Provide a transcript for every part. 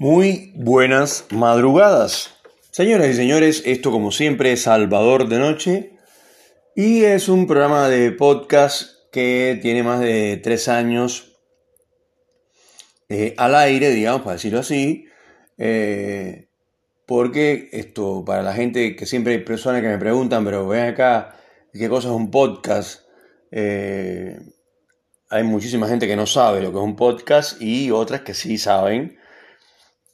Muy buenas madrugadas. Señoras y señores, esto como siempre es Salvador de Noche y es un programa de podcast que tiene más de tres años eh, al aire, digamos, para decirlo así, eh, porque esto, para la gente que siempre hay personas que me preguntan, pero ven acá, ¿qué cosa es un podcast? Eh, hay muchísima gente que no sabe lo que es un podcast y otras que sí saben.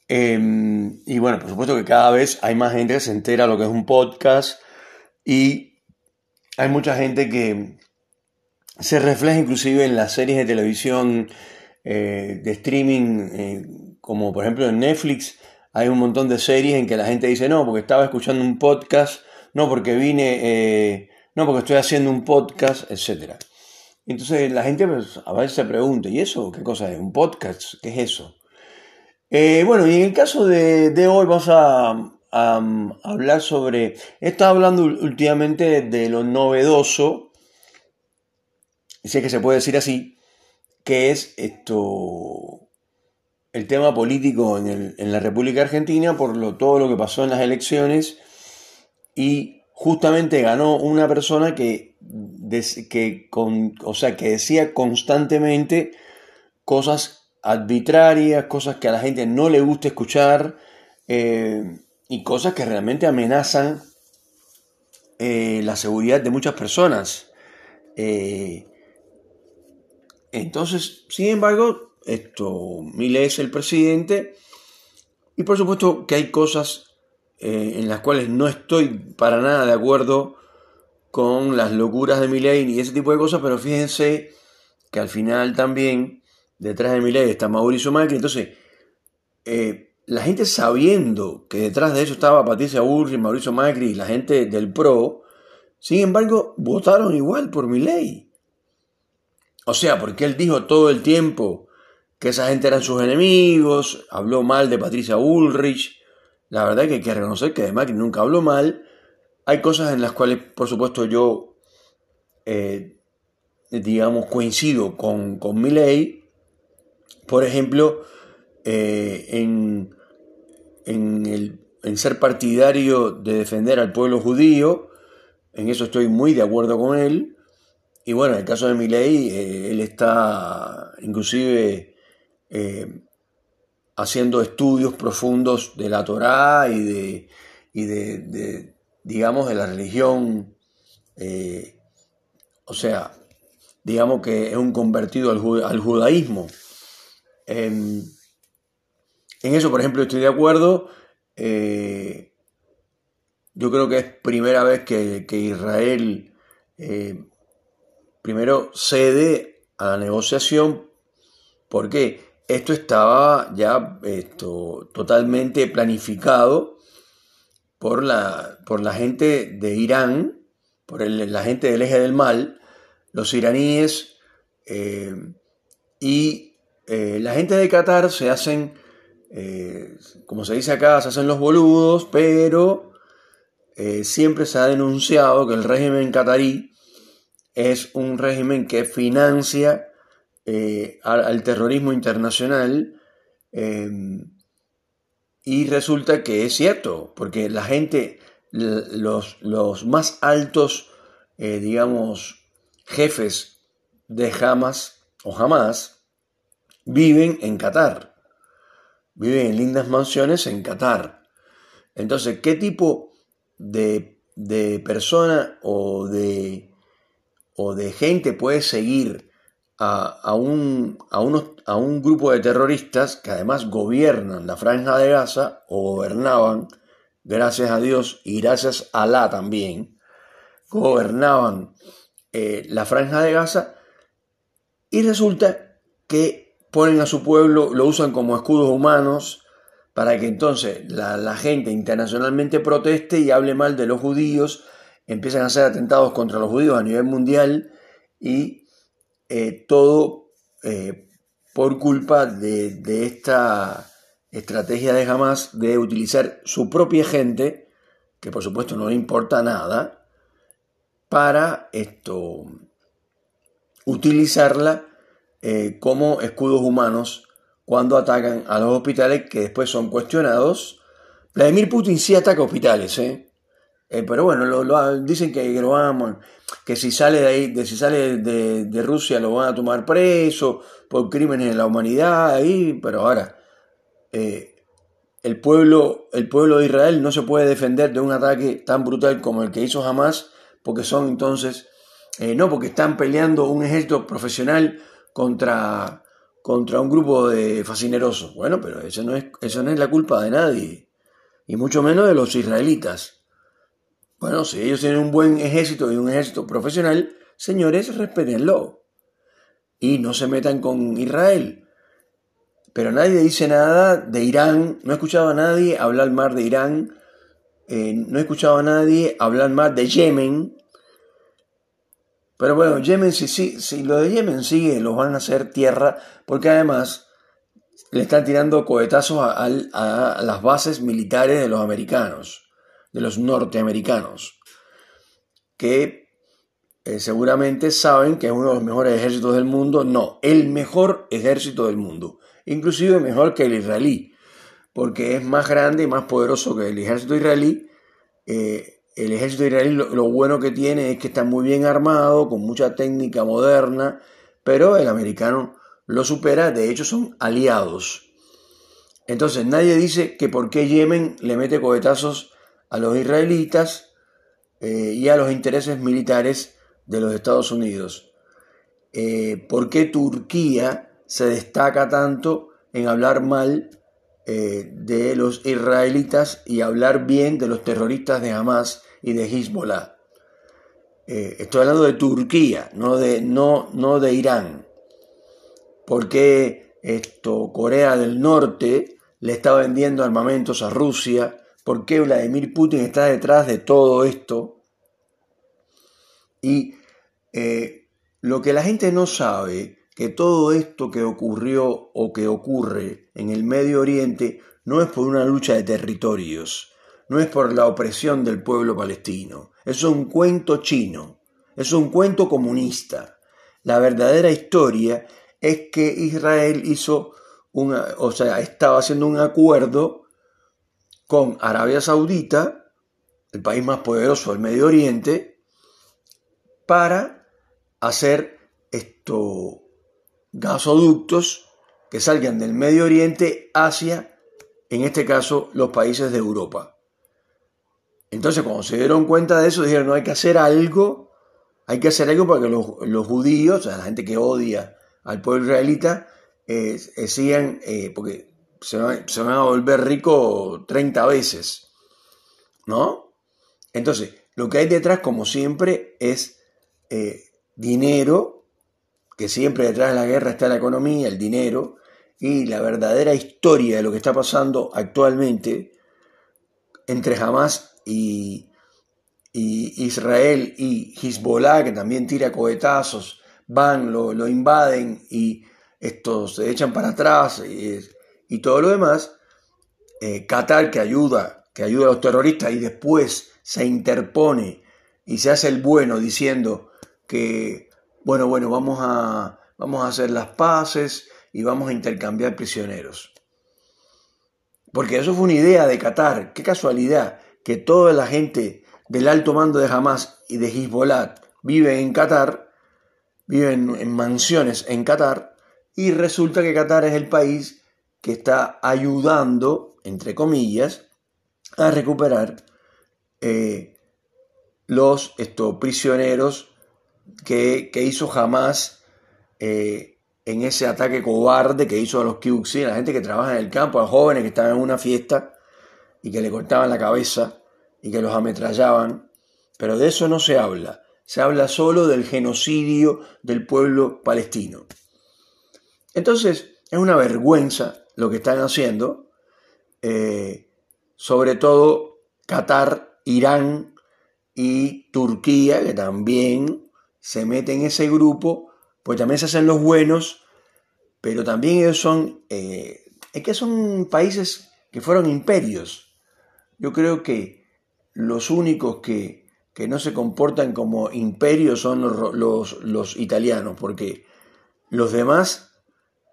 Em, y bueno, por supuesto que cada vez hay más gente que se entera lo que es un podcast y hay mucha gente que se refleja inclusive en las series de televisión eh, de streaming, eh, como por ejemplo en Netflix, hay un montón de series en que la gente dice, no, porque estaba escuchando un podcast, no, porque vine, eh, no, porque estoy haciendo un podcast, etc. Entonces la gente pues, a veces se pregunta, ¿y eso qué cosa es? ¿Un podcast? ¿Qué es eso? Bueno, y en el caso de, hoy vamos a, hablar sobre, he estado hablando últimamente de lo novedoso, si es que se puede decir así, que es esto, el tema político en, la República Argentina por lo, todo lo que pasó en las elecciones y justamente ganó una persona que, que, con, o sea, que decía constantemente cosas arbitrarias, cosas que a la gente no le gusta escuchar eh, y cosas que realmente amenazan eh, la seguridad de muchas personas. Eh, entonces, sin embargo, esto, Milei es el presidente y por supuesto que hay cosas en las cuales no estoy para nada de acuerdo con las locuras de Milei y ese tipo de cosas, pero fíjense que al final también detrás de Milei está Mauricio Macri, entonces eh, la gente sabiendo que detrás de eso estaba Patricia Burri, Mauricio Macri y la gente del PRO, sin embargo votaron igual por Milei. O sea, porque él dijo todo el tiempo que esa gente eran sus enemigos, habló mal de Patricia Ulrich. La verdad que hay que reconocer que de Macri nunca habló mal. Hay cosas en las cuales, por supuesto, yo, eh, digamos, coincido con, con Milley. Por ejemplo, eh, en, en, ser partidario de defender al pueblo judío, en eso estoy muy de acuerdo con él. Y bueno, en el caso de Milley, eh, él está inclusive eh, haciendo estudios profundos de la Torá y de, y de, digamos, de la religión. o sea, digamos que es un convertido al judaísmo. En, eso, por ejemplo, estoy de acuerdo. Eh, yo creo que es primera vez que, Israel eh, primero cede a la negociación porque esto estaba ya esto, totalmente planificado por la, por la gente de Irán, por la gente del eje del mal, los iraníes eh, y eh, la gente de Qatar se hacen, eh, como se dice acá, se hacen los boludos, pero eh, siempre se ha denunciado que el régimen qatarí es un régimen que financia al, terrorismo internacional y resulta que es cierto, porque la gente, los, los más altos, digamos, jefes de Hamas o Hamas, viven en Qatar. Viven en lindas mansiones en Qatar. Entonces, ¿qué tipo de, persona o de, o de gente puede seguir a, un, a, a un grupo de terroristas que además gobiernan la franja de Gaza o gobernaban, gracias a Dios y gracias a Alá también, gobernaban eh, la franja de Gaza y resulta que ponen a su pueblo, lo usan como escudos humanos para que entonces la, gente internacionalmente proteste y hable mal de los judíos, empiezan a hacer atentados contra los judíos a nivel mundial y eh, todo eh, por culpa de, esta estrategia de Hamas de utilizar su propia gente, que por supuesto no le importa nada, para esto utilizarla eh, como escudos humanos cuando atacan a los hospitales que después son cuestionados. Vladimir Putin sí ataca hospitales, ¿eh? eh pero bueno, dicen que, lo van, que si sale de ahí, de, si sale de, Rusia lo van a tomar preso por crímenes de la humanidad ahí, pero ahora eh, el pueblo, el pueblo de Israel no se puede defender de un ataque tan brutal como el que hizo Hamas, porque son entonces, no porque están peleando un ejército profesional contra contra un grupo de fascinerosos. Bueno, pero eso no, es, eso no es la culpa de nadie, y mucho menos de los israelitas. Bueno, si ellos tienen un buen ejército y un ejército profesional, señores, respetenlo. Y no se metan con Israel. Pero nadie dice nada de Irán. No he escuchado a nadie hablar más de Irán. Eh, no he escuchado a nadie hablar más de Yemen. Pero bueno, Yemen, si, si, si lo de Yemen sigue, los van a hacer tierra, porque además le están tirando cohetazos a, las bases militares de los americanos, de los norteamericanos, que eh, seguramente saben que es uno de los mejores ejércitos del mundo, no, el mejor ejército del mundo, inclusive mejor que el israelí, porque es más grande y más poderoso que el ejército israelí. Eh, el ejército israelí lo, bueno que tiene es que está muy bien armado, con mucha técnica moderna, pero el americano lo supera, de hecho son aliados. Entonces nadie dice que por qué Yemen le mete cohetazos a los israelitas eh, y a los intereses militares de los Estados Unidos. Eh, ¿Por qué Turquía se destaca tanto en hablar mal eh, de los israelitas y hablar bien de los terroristas de Hamas y de Hezbollah. Eh, estoy hablando de Turquía, no de, no, no de Irán. Porque esto, Corea del Norte le está vendiendo armamentos a Rusia? ¿Por qué Vladimir Putin está detrás de todo esto? Y eh, lo que la gente no sabe que todo esto que ocurrió o que ocurre en el Medio Oriente no es por una lucha de territorios, no es por la opresión del pueblo palestino, es un cuento chino, es un cuento comunista. La verdadera historia es que Israel hizo una, o sea, estaba haciendo un acuerdo con Arabia Saudita, el país más poderoso del Medio Oriente, para hacer esto gasoductos que salgan del Medio Oriente hacia, en este caso, los países de Europa. Entonces, cuando se dieron cuenta de eso, dijeron, no hay que hacer algo, hay que hacer algo para que los, judíos, o sea, la gente que odia al pueblo israelita, eh, eh, sigan, eh, porque se van, se van, a volver ricos 30 veces, ¿no? Entonces, lo que hay detrás, como siempre, es dinero que siempre detrás de la guerra está la economía, el dinero, y la verdadera historia de lo que está pasando actualmente entre Hamas y, Israel y Hezbollah, que también tira cohetazos, van, lo, invaden y estos se echan para atrás y, todo lo demás, eh, Qatar que ayuda, que ayuda a los terroristas y después se interpone y se hace el bueno diciendo que bueno, bueno, vamos a, vamos a hacer las paces y vamos a intercambiar prisioneros. Porque eso fue una idea de Qatar. Qué casualidad que toda la gente del alto mando de Hamas y de Hezbollah vive en Qatar, viven en mansiones en Qatar, y resulta que Qatar es el país que está ayudando, entre comillas, a recuperar eh, los prisioneros que, hizo jamás eh, en ese ataque cobarde que hizo a los Kyuxi, a la gente que trabaja en el campo, a jóvenes que estaban en una fiesta y que le cortaban la cabeza y que los ametrallaban. Pero de eso no se habla. Se habla solo del genocidio del pueblo palestino. Entonces, es una vergüenza lo que están haciendo, eh, sobre todo Qatar, Irán y Turquía, que también se mete en ese grupo, pues también se hacen los buenos, pero también ellos son, eh, es que son países que fueron imperios. Yo creo que los únicos que, que no se comportan como imperios son los, los, italianos, porque los demás,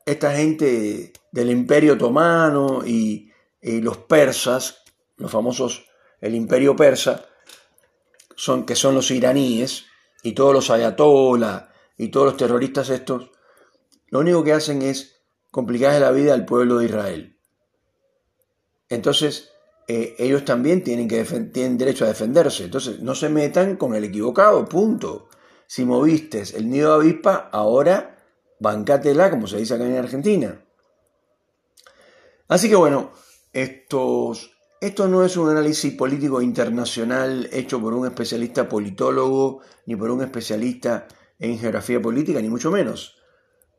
esta gente del imperio otomano y, los persas, los famosos, el imperio persa, son, que son los iraníes, y todos los ayatollah y todos los terroristas estos, lo único que hacen es complicarle la vida al pueblo de Israel. Entonces, eh, ellos también tienen, que tienen derecho a defenderse. Entonces, no se metan con el equivocado, punto. Si moviste el nido de avispa, ahora bancátela, como se dice acá en Argentina. Así que bueno, estos, esto no es un análisis político internacional hecho por un especialista politólogo, ni por un especialista en geografía política, ni mucho menos.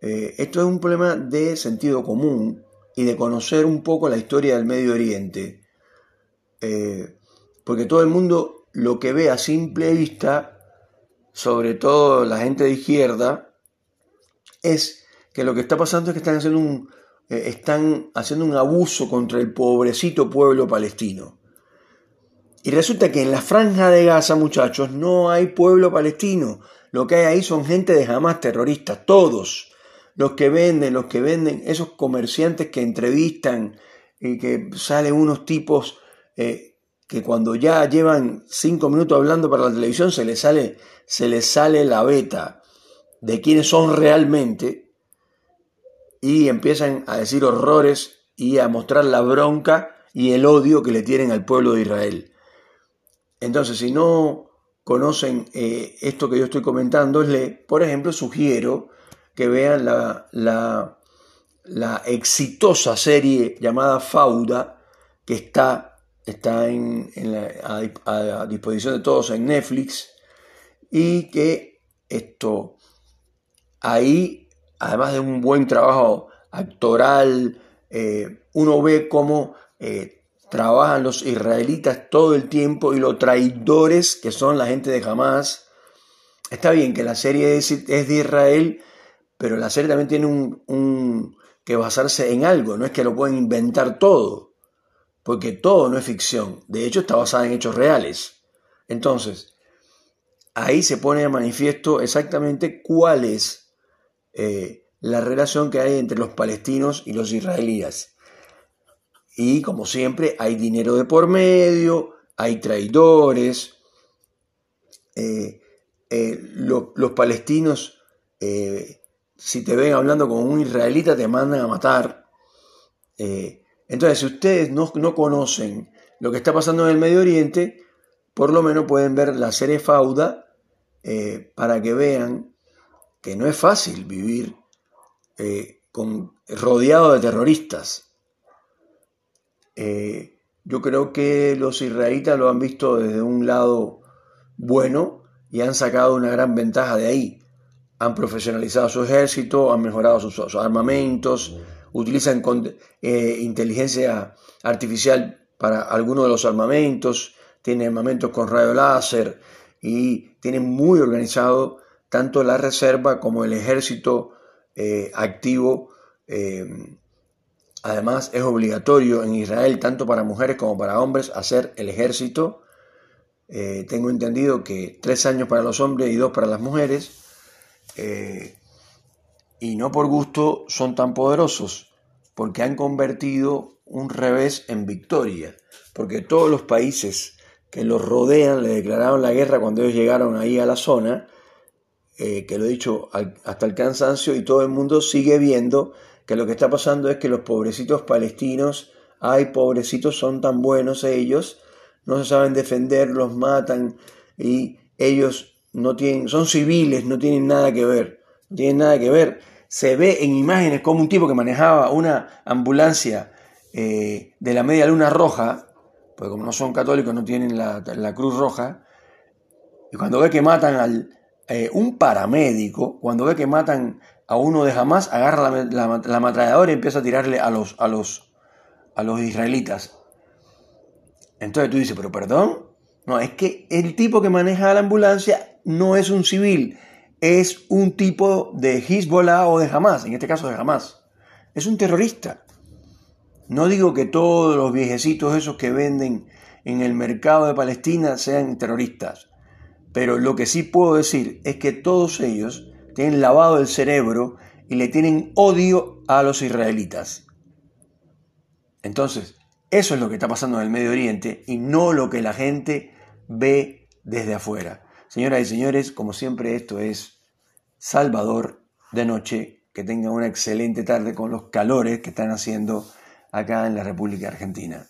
Eh, esto es un problema de sentido común y de conocer un poco la historia del Medio Oriente. Eh, porque todo el mundo lo que ve a simple vista, sobre todo la gente de izquierda, es que lo que está pasando es que están haciendo un, eh, están haciendo un abuso contra el pobrecito pueblo palestino. Y resulta que en la franja de Gaza, muchachos, no hay pueblo palestino. Lo que hay ahí son gente de jamás terroristas, todos. Los que venden, los que venden, esos comerciantes que entrevistan y que salen unos tipos eh, que cuando ya llevan cinco minutos hablando para la televisión se les sale, se les sale la beta de quiénes son realmente y empiezan a decir horrores y a mostrar la bronca y el odio que le tienen al pueblo de Israel. Entonces, si no conocen eh, esto que yo estoy comentando, les, por ejemplo, sugiero que vean la, la, la exitosa serie llamada Fauda, que está, está en, a, disposición de todos en Netflix, y que esto, ahí además de un buen trabajo actoral, eh, uno ve cómo eh, trabajan los israelitas todo el tiempo y los traidores que son la gente de Hamas. Está bien que la serie es, de Israel, pero la serie también tiene un, que basarse en algo, no es que lo pueden inventar todo, porque todo no es ficción, de hecho está basada en hechos reales. Entonces, ahí se pone de manifiesto exactamente cuál es eh, la relación que hay entre los palestinos y los israelíes. Y como siempre hay dinero de por medio, hay traidores, eh, eh, los palestinos, si te ven hablando con un israelita, te mandan a matar. entonces, si ustedes no, no, conocen lo que está pasando en el Medio Oriente, por lo menos pueden ver la serie Fauda para que vean que no es fácil vivir eh, rodeado de terroristas. Eh, yo creo que los israelitas lo han visto desde un lado bueno y han sacado una gran ventaja de ahí. Han profesionalizado su ejército, han mejorado sus, armamentos, utilizan eh, inteligencia artificial para algunos de los armamentos, tienen armamentos con radio láser y tienen muy organizado tanto la reserva como el ejército eh, activo. Eh, además, es obligatorio en Israel, tanto para mujeres como para hombres, hacer el ejército. Eh, tengo entendido que tres años para los hombres y dos para las mujeres. y no por gusto son tan poderosos, porque han convertido un revés en victoria, porque todos los países que los rodean le declararon la guerra cuando ellos llegaron ahí a la zona, eh, que lo he dicho hasta el cansancio, y todo el mundo sigue viendo que lo que está pasando es que los pobrecitos palestinos, ay, pobrecitos, son tan buenos ellos, no se saben defender, los matan, y ellos no tienen, son civiles, no tienen nada que ver, no tienen nada que ver. Se ve en imágenes como un tipo que manejaba una ambulancia eh, de la media luna roja, porque como no son católicos no tienen la, la cruz roja, y cuando ve que matan al, eh, un paramédico, cuando ve que matan a uno de Hamas, agarra la, la, y empieza a tirarle a los, a los, a los israelitas. Entonces tú dices, pero perdón, no, es que el tipo que maneja la ambulancia no es un civil, es un tipo de Hezbollah o de Hamas, en este caso de Hamas. Es un terrorista. No digo que todos los viejecitos esos que venden en el mercado de Palestina sean terroristas. Pero lo que sí puedo decir es que todos ellos tienen lavado el cerebro y le tienen odio a los israelitas. Entonces, eso es lo que está pasando en el Medio Oriente y no lo que la gente ve desde afuera. Señoras y señores, como siempre, esto es Salvador de noche. Que tengan una excelente tarde con los calores que están haciendo acá en la República Argentina.